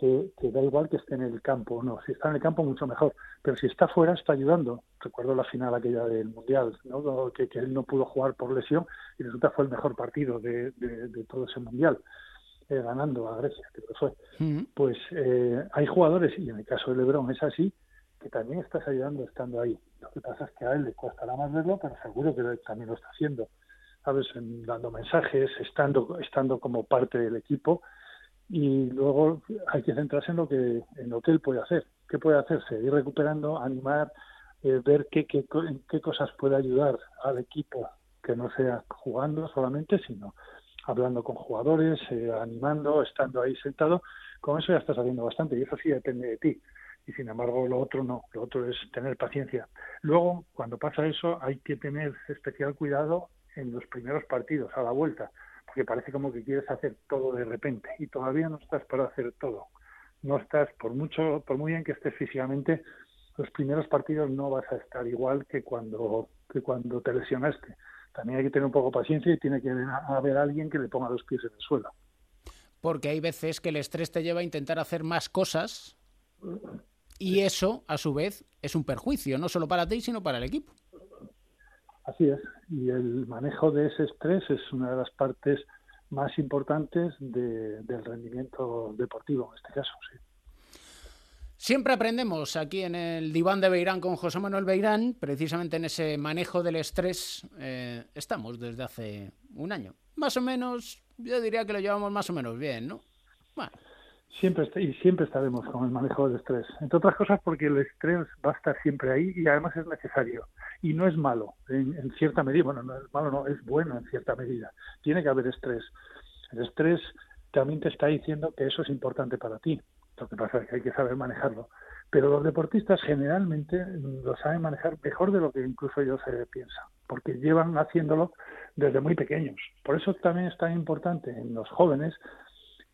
que, da igual que esté en el campo o no. Si está en el campo, mucho mejor. Pero si está fuera, está ayudando. Recuerdo la final aquella del Mundial, ¿no? que, él no pudo jugar por lesión y resulta fue el mejor partido de, todo ese Mundial. Eh, ganando a Grecia, que lo fue. Pues eh, hay jugadores, y en el caso de Lebron es así, que también estás ayudando estando ahí. Lo que pasa es que a él le costará más verlo, pero seguro que también lo está haciendo. ¿Sabes? dando mensajes, estando, estando como parte del equipo y luego hay que centrarse en lo que en lo que él puede hacer. Qué puede hacer seguir recuperando animar eh, ver qué, qué, qué cosas puede ayudar al equipo que no sea jugando solamente sino hablando con jugadores eh, animando estando ahí sentado. Con eso ya estás haciendo bastante y eso sí depende de ti. Y sin embargo lo otro no. Lo otro es tener paciencia. Luego cuando pasa eso hay que tener especial cuidado en los primeros partidos a la vuelta porque parece como que quieres hacer todo de repente y todavía no estás para hacer todo. No estás, por mucho, por muy bien que estés físicamente, los primeros partidos no vas a estar igual que cuando, que cuando te lesionaste. También hay que tener un poco de paciencia y tiene que haber alguien que le ponga los pies en el suelo. Porque hay veces que el estrés te lleva a intentar hacer más cosas y eso, a su vez, es un perjuicio, no solo para ti, sino para el equipo. Así es, y el manejo de ese estrés es una de las partes más importantes del rendimiento deportivo, en este caso, sí. Siempre aprendemos aquí en el diván de Beirán con José Manuel Beirán, precisamente en ese manejo del estrés. Eh, estamos desde hace un año. Más o menos, yo diría que lo llevamos más o menos bien, ¿no? Bueno. Siempre y siempre estaremos con el manejo del estrés. Entre otras cosas porque el estrés va a estar siempre ahí y además es necesario. Y no es malo, en, cierta medida. Bueno, no es malo, no, es bueno en cierta medida. Tiene que haber estrés. El estrés también te está diciendo que eso es importante para ti. Lo que pasa es que hay que saber manejarlo. Pero los deportistas generalmente lo saben manejar mejor de lo que incluso ellos se piensan, porque llevan haciéndolo desde muy pequeños. Por eso también es tan importante en los jóvenes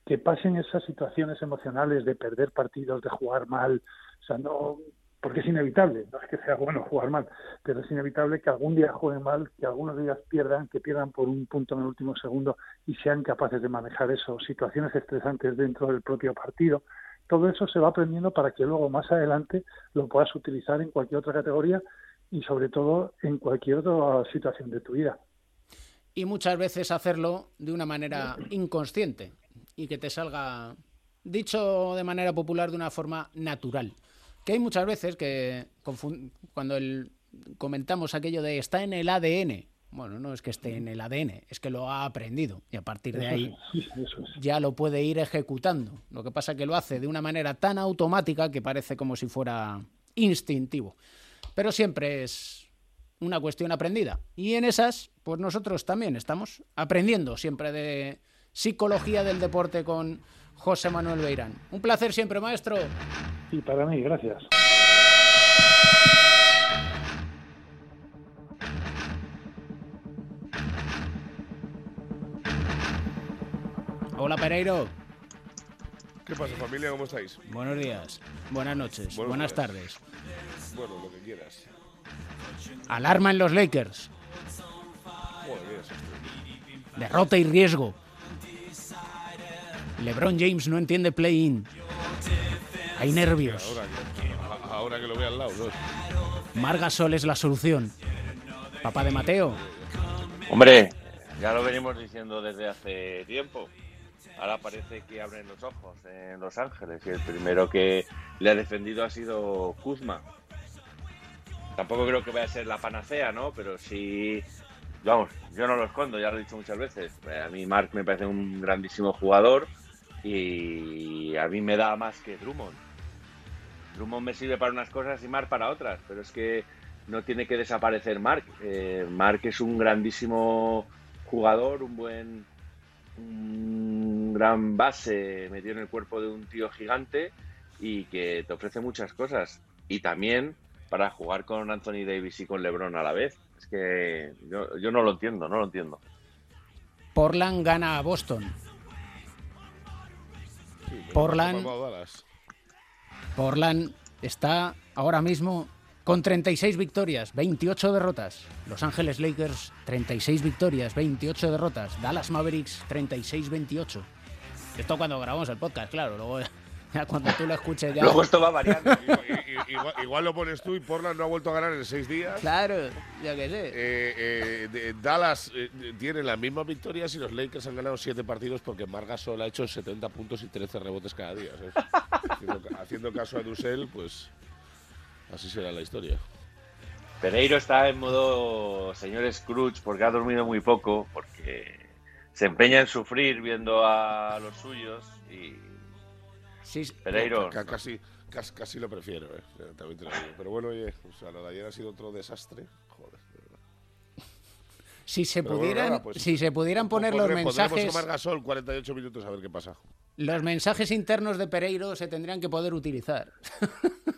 que pasen esas situaciones emocionales de perder partidos, de jugar mal, o sea, no, porque es inevitable, no es que sea bueno jugar mal, pero es inevitable que algún día jueguen mal, que algunos días pierdan, que pierdan por un punto en el último segundo y sean capaces de manejar eso, situaciones estresantes dentro del propio partido. Todo eso se va aprendiendo para que luego más adelante lo puedas utilizar en cualquier otra categoría y sobre todo en cualquier otra situación de tu vida. y muchas veces hacerlo de una manera inconsciente y que te salga, dicho de manera popular, de una forma natural. Que hay muchas veces que cuando el, comentamos aquello de está en el ADN, bueno, no es que esté en el ADN, es que lo ha aprendido y a partir de ahí ya lo puede ir ejecutando. Lo que pasa es que lo hace de una manera tan automática que parece como si fuera instintivo. Pero siempre es una cuestión aprendida. Y en esas, pues nosotros también estamos aprendiendo siempre de psicología del deporte con José Manuel Beirán. Un placer siempre, maestro. Y para mí, gracias. Hola, Pereiro. ¿Qué pasa, familia? ¿Cómo estáis? Buenos días, buenas noches, buenas tardes. Bueno, lo que quieras. Alarma en los Lakers. Derrota y riesgo. LeBron James no entiende play-in. Hay nervios. Ahora que, lo vea al lado, ¿no? Margasol es la solución. Papá de Mateo. Hombre, ya lo venimos diciendo desde hace tiempo. Ahora parece que abren los ojos en Los Ángeles y el primero que le ha defendido ha sido Kuzma. Tampoco creo que vaya a ser la panacea, ¿no? Pero sí, vamos, yo no lo escondo, ya lo he dicho muchas veces. A mí Mark me parece un grandísimo jugador y a mí me da más que Drummond. Drummond me sirve para unas cosas y Mark para otras, pero es que no tiene que desaparecer Mark. Eh, Mark es un grandísimo jugador, un buen un gran base metido en el cuerpo de un tío gigante y que te ofrece muchas cosas. Y también para jugar con Anthony Davis y con LeBron a la vez. Es que yo, yo no lo entiendo, no lo entiendo. Portland gana a Boston. Portland, Portland está ahora mismo con 36 victorias, 28 derrotas. Los Ángeles Lakers, 36 victorias, 28 derrotas. Dallas Mavericks, 36-28. Esto cuando grabamos el podcast, claro. Luego, ya cuando tú lo escuches ya... Luego esto va variando. igual, lo pones tú y Portland no ha vuelto a ganar en seis días. Claro, ya que sé. Eh, eh, Dallas eh, tiene las mismas victorias y los Lakers han ganado siete partidos porque Margasol ha hecho 70 puntos y 13 rebotes cada día. haciendo, haciendo, caso a Dussel, pues Así será la historia. Pereiro está en modo señor Scrooge porque ha dormido muy poco, porque se empeña en sufrir viendo a los suyos y... Sí, Pereiro... Casi, casi, lo prefiero, ¿eh? También te lo digo. Pero bueno, oye, o sea, lo de ayer ha sido otro desastre. Joder, de verdad. Si se, pudieran, pues, si se pudieran poner los mensajes... tomar gasol 48 minutos a ver qué pasa. Los mensajes internos de Pereiro se tendrían que poder utilizar.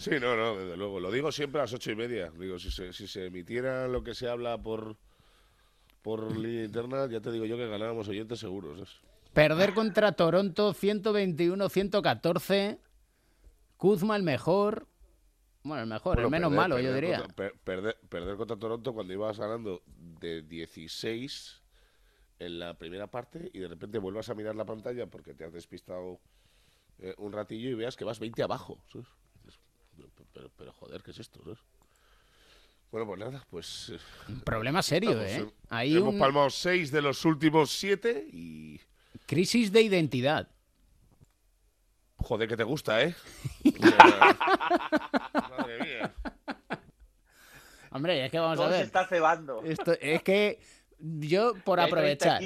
Sí, no, no, desde luego. Lo digo siempre a las ocho y media. Digo, si se, si se emitiera lo que se habla por, por línea ya te digo yo que ganábamos oyentes seguros. Perder contra Toronto 121-114. Kuzma el mejor. Bueno, el mejor, el menos malo, yo diría. perder, perder contra Toronto cuando ibas ganando de 16 en la primera parte y de repente vuelvas a mirar la pantalla porque te has despistado eh, un ratillo y veas que vas 20 abajo. pero, pero, joder, ¿qué es esto? Bueno, pues nada, pues... Eh, un problema serio, ¿eh? hemos palmado seis de los últimos siete y... Crisis de identidad. Joder, que te gusta, ¿eh? Madre mía. Hombre, es que vamos a ver. se está cebando. Esto, es que yo, por aprovechar...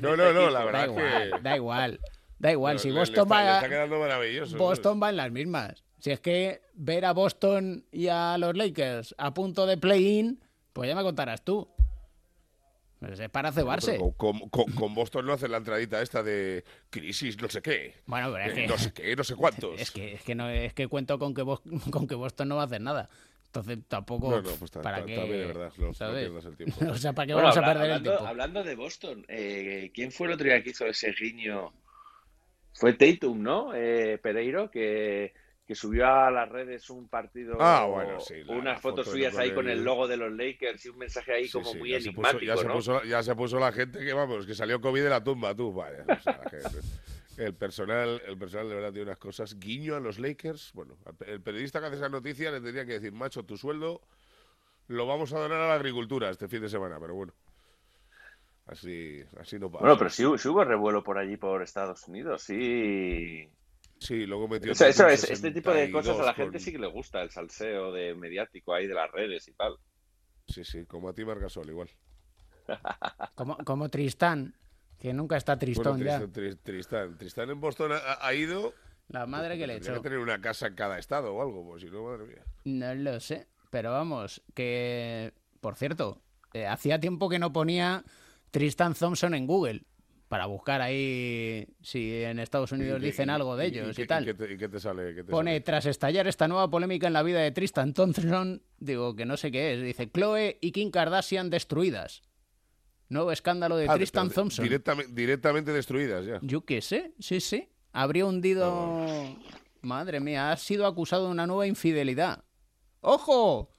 no, no, no, la verdad da igual, Da igual, da igual. si Boston va... Está quedando maravilloso. Boston va en las mismas. Si es que ver a Boston y a los Lakers a punto de play-in, pues ya me contarás tú. Pues es para cebarse. Con, Boston no hacen la entradita esta de crisis, no sé qué. Bueno, pero es eh, que, no sé qué, no sé cuántos. Es que, es que, no, es que cuento con que, con que Boston no va a hacer nada. Entonces tampoco. No, no, pues ¿para qué? de verdad. No, pierdas el tiempo. o sea, ¿para qué vamos a perder el tiempo? Hablando de Boston, eh, ¿quién fue el otro día que hizo ese guiño? Fue Tatum, ¿no? Eh, Pereiro, que que subió a las redes un partido, ah, bueno, sí, unas fotos suyas ahí con el logo de los Lakers y un mensaje ahí como muy enigmático, ya, se puso, ya se puso la gente que, vamos, que salió COVID de la tumba, tú, vale. el personal, el personal de verdad tiene unas cosas. Guiño a los Lakers. Bueno, el periodista que hace esa noticia le tendría que decir, macho, tu sueldo lo vamos a donar a la agricultura este fin de semana, pero bueno. Así, así no pasa. Bueno, pero sí, sí hubo revuelo por allí, por Estados Unidos, sí. Sí, luego metió. O sea, eso es, 62 este tipo de cosas a la gente con- sí que le gusta, el salseo de mediático ahí de las redes y tal. Sí, sí, como a ti Margasol, igual. Como, como Tristán, que nunca está tristón Bueno, ya. Tristán, Tris- Tristán, Tristán en Boston ha, ha ido. La madre que le Tendría echó. que tener una casa en cada estado o algo, pues si no, madre mía. No lo sé, pero vamos, que... Por cierto, eh, hacía tiempo que no ponía Tristan Thompson en Google para buscar ahí si en Estados Unidos ¿Y qué- dicen algo de ellos y y, tal. ¿Y qué te, y qué te sale? qué te Pone, sale? tras estallar esta nueva polémica en la vida de Tristan Thompson, digo que no sé qué es, dice, Chloe y Kim Kardashian destruidas. Nuevo escándalo de Ah, Tristan Thompson. Directamente, directamente destruidas ya. Yo qué sé, sí, sí. Habría hundido... Madre mía, ha sido acusado de una nueva infidelidad. ¡Ojo!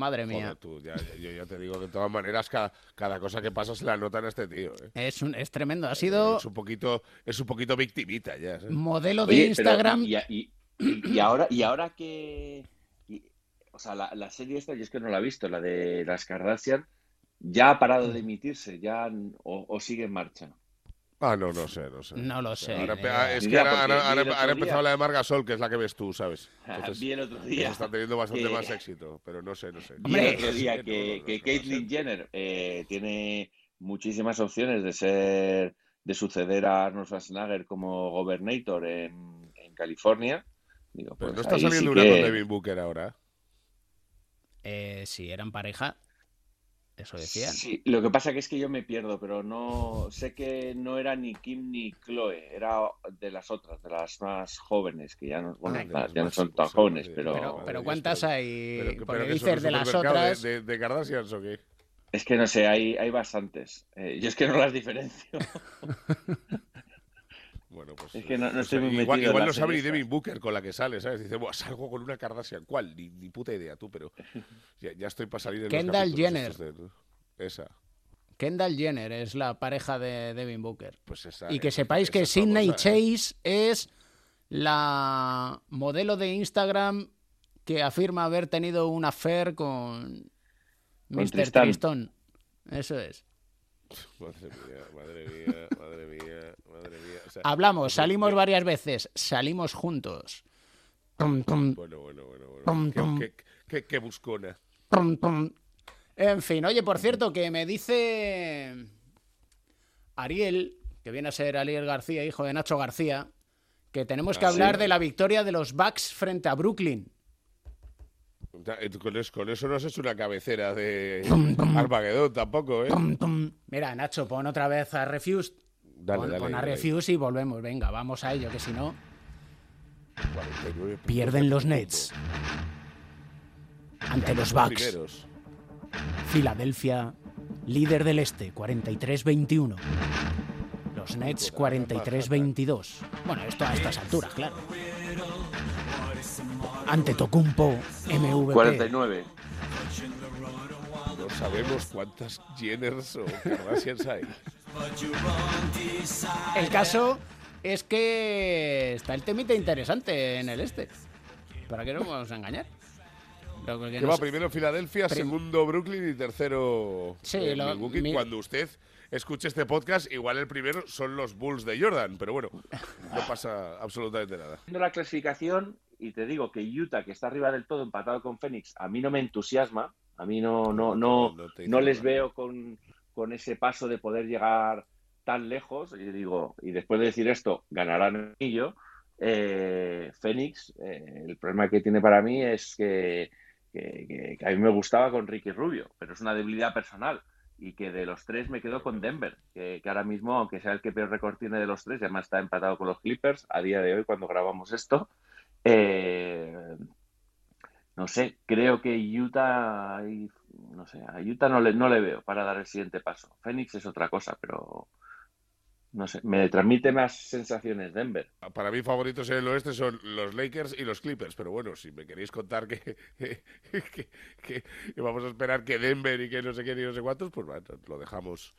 Madre mía. Joder, tú, ya- ya- yo ya te digo que de todas maneras cada, cada cosa que pasa se la notan a este tío. ¿eh? Es, un, es tremendo. Ha sido Es un poquito, es un poquito victimita ya. modelo de Oye, Instagram. y, y- y- y ahora, y ahora que. y- o sea, la, la serie esta, yo es que no la he visto, la de las Kardashian, ¿ya ha parado de emitirse? ya o, o sigue en marcha? Ah, no, no sé, no sé. No lo sé. Ahora, ah, es que ha día- empezado la de Margasol, que es la que ves tú, ¿sabes? Entonces, Vi el otro pues día. está teniendo bastante que- más éxito, pero no sé, no sé. Vi el otro día Sí, que, que Caitlyn. Jenner eh, tiene muchísimas opciones de ser, de suceder a Arnold Schwarzenegger como gobernator en, en California. Digo, Pero pues no está ahí saliendo sí una que- con Devin Booker ahora. Eh, si eran pareja, eso decían. Sí, lo que pasa que es que yo me pierdo, pero no sé que no era ni Kim ni Chloe, era de las otras, de las más jóvenes, que ya no, bueno, Ah, ya no son tan pues, jóvenes, pero, Pero, ¿cuántas hay? Pero, Porque pero dices de las otras. De, de, de Kardashians o qué? es que no sé, hay, hay bastantes. Eh, yo es que no las diferencio. Bueno, pues. Es que no- no o sea, estoy muy igual, metido en igual no sabe ni Devin Booker con la que sale, ¿sabes? Dice, Buah, salgo con una Kardashian. ¿Cuál? Ni, ni puta idea tú, pero ya, ya estoy para salir en Kendall Jenner. de- Esa, Kendall Jenner es la pareja de Devin Booker. pues esa. Y que sepáis esa que Sidney famosa, ¿eh? Chase es la modelo de Instagram que afirma haber tenido un affair con Mr. Tristán. Tristón. Eso es. Madre mía, madre mía, madre mía, madre mía. O sea, Hablamos, salimos varias veces, salimos juntos. Bueno, bueno, bueno. bueno. Qué- pum. qué- qué- qué buscona. En fin, oye, por cierto, que me dice Ariel, que viene a ser Ariel García, hijo de Nacho García, que tenemos que Ah, hablar sí. de la victoria de los Bucks frente a Brooklyn. Eh, Con eso, con eso no has hecho una cabecera de. Armagedón tampoco, ¿eh? Tum, tum. Mira, Nacho, pon otra vez a Refused. Dale, pon, dale, pon a dale. Refuse y volvemos. Venga, vamos a ello, que si no, 49 puntos pierden de los. Nets ante los Bucks. Filadelfia, líder del este, 43-21. Los Nets, 43-22. Bueno, esto a estas alturas, claro. Ante Tocumpo, MVP. 49. No sabemos cuántas Jenners o Kardashians hay. El caso es que está el temita interesante en el este. ¿Para qué nos vamos a engañar? Que no va primero Filadelfia, Prim- segundo Brooklyn y tercero Sí, eh, lo- Milwaukee. mi- Cuando usted escuche este podcast, igual el primero son los Bulls de Jordan, pero bueno, no pasa absolutamente nada. La clasificación, y te digo que Utah, que está arriba del todo empatado con Phoenix, a mí no me entusiasma. A mí no, no, no, No les veo con, con ese paso de poder llegar tan lejos. Y digo, y después de decir esto, ganarán el anillo. Eh, Phoenix, eh, el problema que tiene para mí es que, que- que- que a mí me gustaba con Ricky Rubio, pero es una debilidad personal. Y que de los tres me quedo con Denver, que, que ahora mismo, aunque sea el que peor récord tiene de los tres, además está empatado con los Clippers a día de hoy cuando grabamos esto. Eh, no sé, creo que Utah, no sé, a Utah no le, no le veo para dar el siguiente paso. Phoenix es otra cosa, pero no sé, me transmite más sensaciones Denver. Para mí favoritos en el oeste son los Lakers y los Clippers, pero bueno, si me queréis contar que, que, vamos a esperar que Denver y que no sé qué ni no sé cuántos, pues bueno, lo dejamos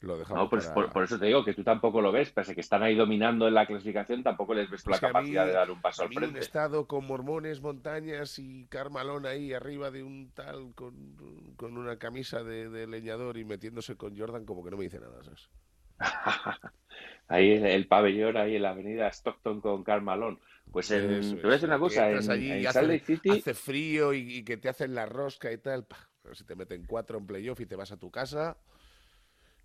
lo dejamos No, pues para- por, por eso te digo que tú tampoco lo ves, pese que están ahí dominando en la clasificación, tampoco les ves la Es que a mí- capacidad de dar un paso a al mí un frente. estado con mormones, montañas y Carmalón ahí arriba de un tal con, con una camisa de, de leñador y metiéndose con Jordan como que no me dice nada, ¿sabes? Ahí el, el pabellón, ahí en la avenida Stockton con Karl Malone. Pues en, Eso te voy a decir una cosa, en, allí en Salt hace, Lake City, hace frío y, y que te hacen la rosca y tal. pa, pero si te meten cuatro en playoff y te vas a tu casa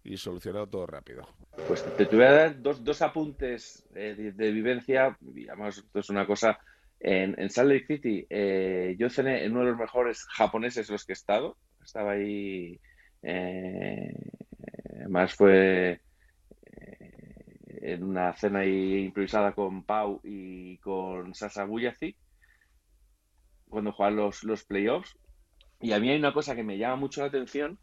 y solucionado todo rápido. pues te, te voy a dar dos, dos apuntes eh, de, vivencia, y esto es una cosa, en, en Salt Lake City eh, yo cené en uno de los mejores japoneses los que he estado, estaba ahí, eh, además fue eh, en una cena ahí improvisada con Pau y con Sasa Buyazi, cuando juegan los, los playoffs. Y a mí hay una cosa que me llama mucho la atención,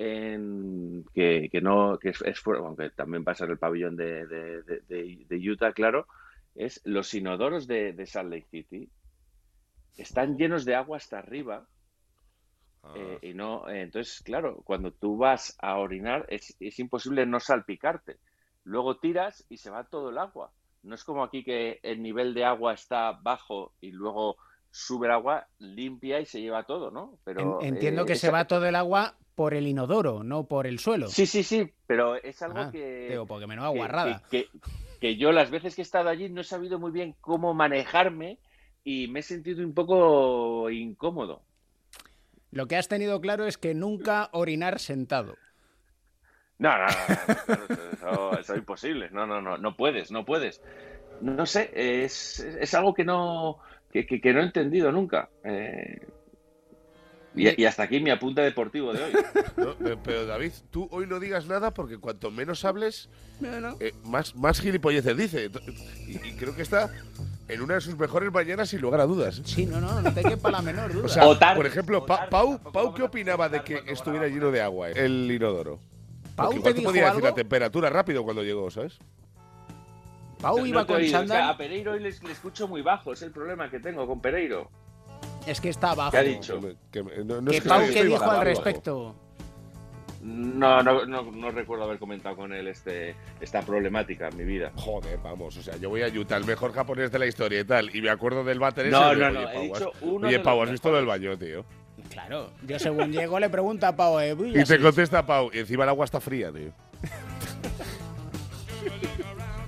en, que, que no, que es, es fuera, aunque también pasa en el pabellón de, de- de- de- de Utah, claro, es los inodoros de, de Salt Lake City están llenos de agua hasta arriba. Ah, eh, y no, eh, entonces, claro, cuando tú vas a orinar es, es imposible no salpicarte. Luego tiras y se va todo el agua. No es como aquí que el nivel de agua está bajo y luego sube el agua, limpia y se lleva todo, ¿no? Pero En- entiendo eh, que se va todo el agua por el inodoro, no por el suelo. Sí, sí, sí, pero es algo Ah, que, digo, porque menuda que- guarrada. que- que- que yo las veces que he estado allí no he sabido muy bien cómo manejarme y me he sentido un poco incómodo. Lo que has tenido claro es que nunca orinar sentado. No, no, no, no, eso, es imposible. No, no, no, no puedes, no puedes. No sé, es, es algo que no, que, que- que no he entendido nunca. Eh, y, y hasta aquí mi apunte deportivo de hoy. no, pero David, tú hoy no digas nada porque cuanto menos hables, eh, más, más gilipolleces dice. Y, y creo que está en una de sus mejores mañanas sin lugar a dudas. Sí, no, no, no te quepa la menor duda. O sea, O tarde, por ejemplo, o Pa- tarde, Pau, Pau, ¿qué opinaba de que estuviera lleno de agua eh, el inodoro? Pau te te dijo podía decir la algo. temperatura rápido cuando llegó, ¿sabes? Pau No iba he con oído, es que chándal. a Pereiro hoy le, le escucho muy bajo, es el problema que tengo con Pereiro. Es que está abajo. ¿Qué ha dicho? Que me- que me- no, no ¿Qué es que Pau qué dijo al respecto? No, no, no, no recuerdo haber comentado con él este, esta problemática en mi vida. Joder, vamos, o sea, yo voy a Utah, el mejor japonés de la historia y tal, y me acuerdo del váter ese. No, no, no, oye, he Pau, dicho has- uno Oye, Pau, ¿has visto lo del baño, tío? Claro, yo según llego le pregunto a Pau, eh, uy, Y te contesta Pau, y encima el agua está fría, tío.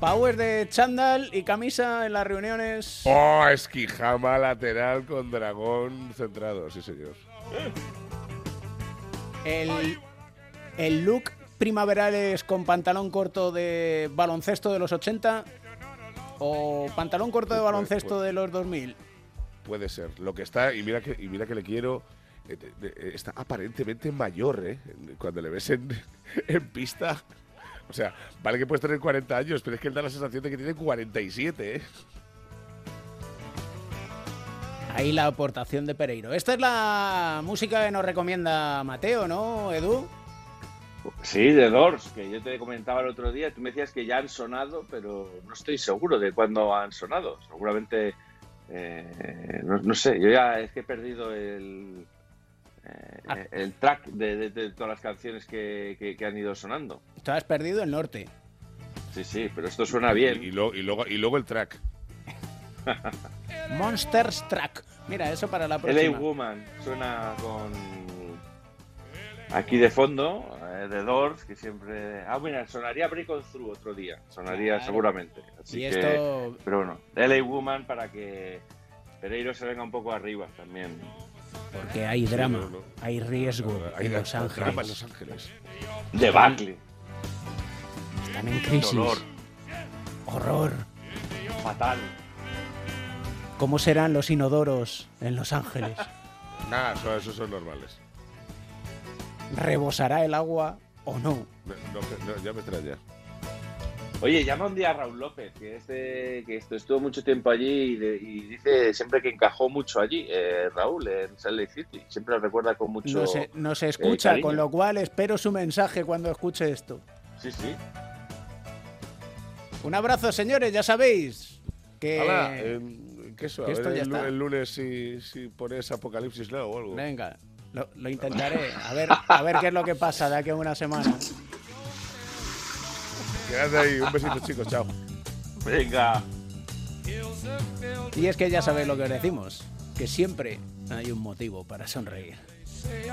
Es de chándal y camisa en las reuniones. Oh, esquijama lateral con dragón centrado, sí señor. El, el look primaveral es con pantalón corto de baloncesto de los 80 o pantalón corto de baloncesto de los 2000. Puede ser. Lo que está, y mira que, y mira que le quiero, eh, está aparentemente mayor, ¿eh? Cuando le ves en, en pista. O sea, vale que puedes tener 40 años, pero es que él da la sensación de que tiene 47, ¿eh? Ahí la aportación de Pereiro. Esta es la música que nos recomienda Mateo, ¿no, Edu? Sí, de Doors, que yo te comentaba el otro día. Tú me decías que ya han sonado, pero no estoy seguro de cuándo han sonado. Seguramente, eh, no, no sé, yo ya es que he perdido el, eh, el track de, de- de todas las canciones que, que- que han ido sonando. Tú has perdido el norte. Sí, sí, pero esto suena bien. Y, lo- y luego, y luego el track. Monsters Track. Mira, eso para la LA próxima. Woman suena con. Aquí de fondo, eh, de Doors, que siempre. Ah, mira, sonaría Break On Through otro día. Sonaría Claro. seguramente. Así Y que- esto, Pero bueno, LA Woman para que Pereiro se venga un poco arriba también. Porque hay drama, no, no. hay riesgo Hay en Los drama en Ángeles. Los Ángeles. De Buckley. Están en crisis. Dolor. Horror. Fatal. ¿Cómo serán los inodoros en Los Ángeles? Nada, eso- esos son normales. ¿Rebosará el agua o no? No, no, no, ya me extraña. Oye, llama un día a Raúl López, que este, que esto estuvo mucho tiempo allí y, de- y dice siempre que encajó mucho allí, eh, Raúl, en Salt Lake City. Siempre lo recuerda con mucho. No se, no se escucha, con lo cual espero su mensaje cuando escuche esto. Sí, sí. Un abrazo, señores, ya sabéis que... Hala, em, ¿qué eso? A que esto ver ya el, está. el lunes si, si pones Apocalipsis Now o algo. Venga, lo, lo intentaré. A ver, a ver qué es lo que pasa de aquí a una semana. Quédate ahí. Un besito, chicos. Chao. Venga. Y es que ya sabéis lo que os decimos, que siempre hay un motivo para sonreír. say